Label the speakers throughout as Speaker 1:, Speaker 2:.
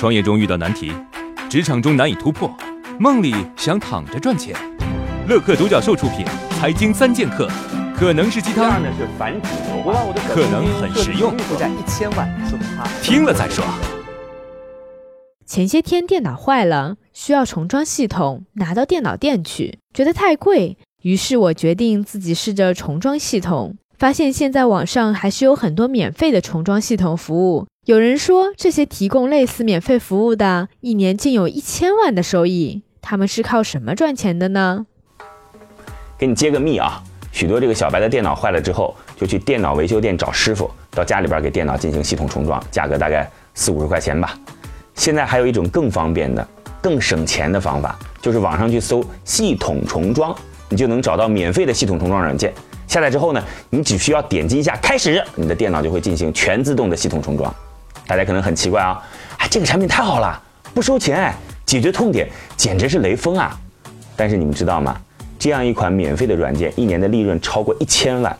Speaker 1: 创业中遇到难题，职场中难以突破，梦里想躺着赚钱。乐客独角兽出品，《财经三剑客》可能是鸡汤，可能很实用。听了再说。
Speaker 2: 前些天电脑坏了，需要重装系统，拿到电脑店去，觉得太贵，于是我决定自己试着重装系统。发现现在网上还是有很多免费的重装系统服务。有人说，这些提供类似免费服务的，一年竟有一千万的收益。他们是靠什么赚钱的呢？
Speaker 3: 给你揭个秘啊！许多这个小白的电脑坏了之后，就去电脑维修店找师傅，到家里边给电脑进行系统重装，价格大概四五十块钱吧。现在还有一种更方便的、更省钱的方法，就是网上去搜“系统重装”，你就能找到免费的系统重装软件。下载之后呢，你只需要点击一下开始，你的电脑就会进行全自动的系统重装。大家可能很奇怪啊，哎，这个产品太好了，不收钱，解决痛点，简直是雷锋啊！但是你们知道吗？这样一款免费的软件，一年的利润超过一千万。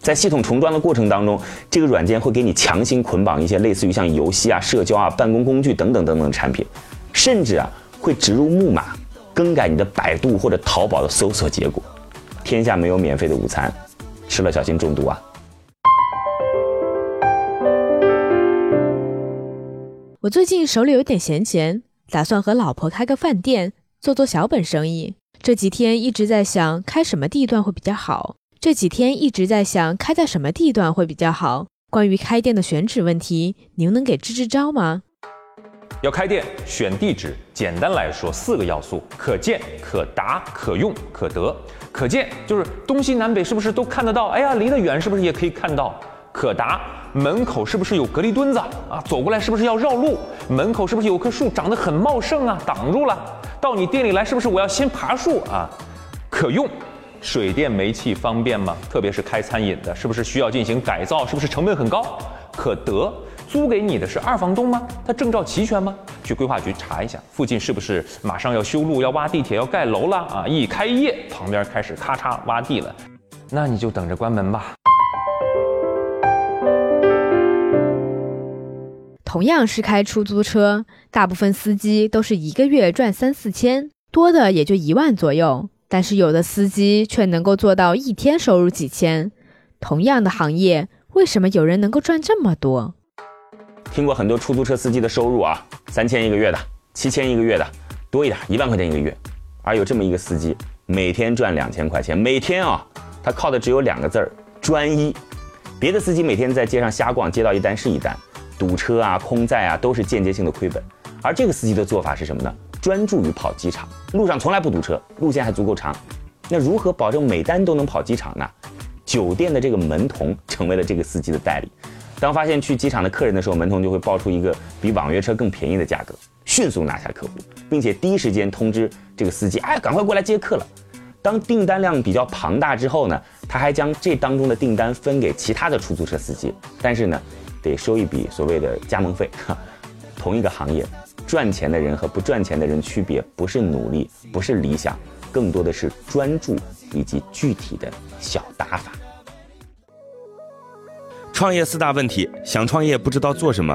Speaker 3: 在系统重装的过程当中，这个软件会给你强行捆绑一些类似于像游戏啊、社交啊、办公工具等等等等的产品，甚至啊会植入木马，更改你的百度或者淘宝的搜索结果。天下没有免费的午餐，吃了小心中毒啊！
Speaker 2: 最近手里有点闲钱，打算和老婆开个饭店，做做小本生意。这几天一直在想开什么地段会比较好。这几天一直在想开在什么地段会比较好。关于开店的选址问题，您能给支支招吗？
Speaker 4: 要开店选地址，简单来说四个要素：可见、可达、可用、可得。可见就是东西南北是不是都看得到？哎呀，离得远是不是也可以看到？可达，门口是不是有隔离墩子啊？走过来是不是要绕路？门口是不是有棵树长得很茂盛啊？挡住了。到你店里来是不是我要先爬树啊？可用，水电煤气方便吗？特别是开餐饮的，是不是需要进行改造？是不是成本很高？可得。租给你的是二房东吗？他证照齐全吗？去规划局查一下，附近是不是马上要修路、要挖地铁、要盖楼了啊？一开业，旁边开始咔嚓挖地了，那你就等着关门吧。
Speaker 2: 同样是开出租车，大部分司机都是一个月赚三四千，多的也就一万左右，但是有的司机却能够做到一天收入几千。同样的行业，为什么有人能够赚这么多？
Speaker 3: 听过很多出租车司机的收入啊，三千一个月的，七千一个月的，多一点一万块钱一个月。而有这么一个司机，每天赚两千块钱，每天啊，他靠的只有两个字儿：专一。别的司机每天在街上瞎逛，接到一单是一单，堵车啊、空载啊，都是间接性的亏本。而这个司机的做法是什么呢？专注于跑机场，路上从来不堵车，路线还足够长。那如何保证每单都能跑机场呢？酒店的这个门童成为了这个司机的代理。当发现去机场的客人的时候，门童就会报出一个比网约车更便宜的价格，迅速拿下客户，并且第一时间通知这个司机，哎，赶快过来接客了。当订单量比较庞大之后呢，他还将这当中的订单分给其他的出租车司机，但是呢，得收一笔所谓的加盟费。哈，同一个行业，赚钱的人和不赚钱的人区别不是努力，不是理想，更多的是专注以及具体的小打法。
Speaker 5: 创业四大问题：想创业不知道做什么，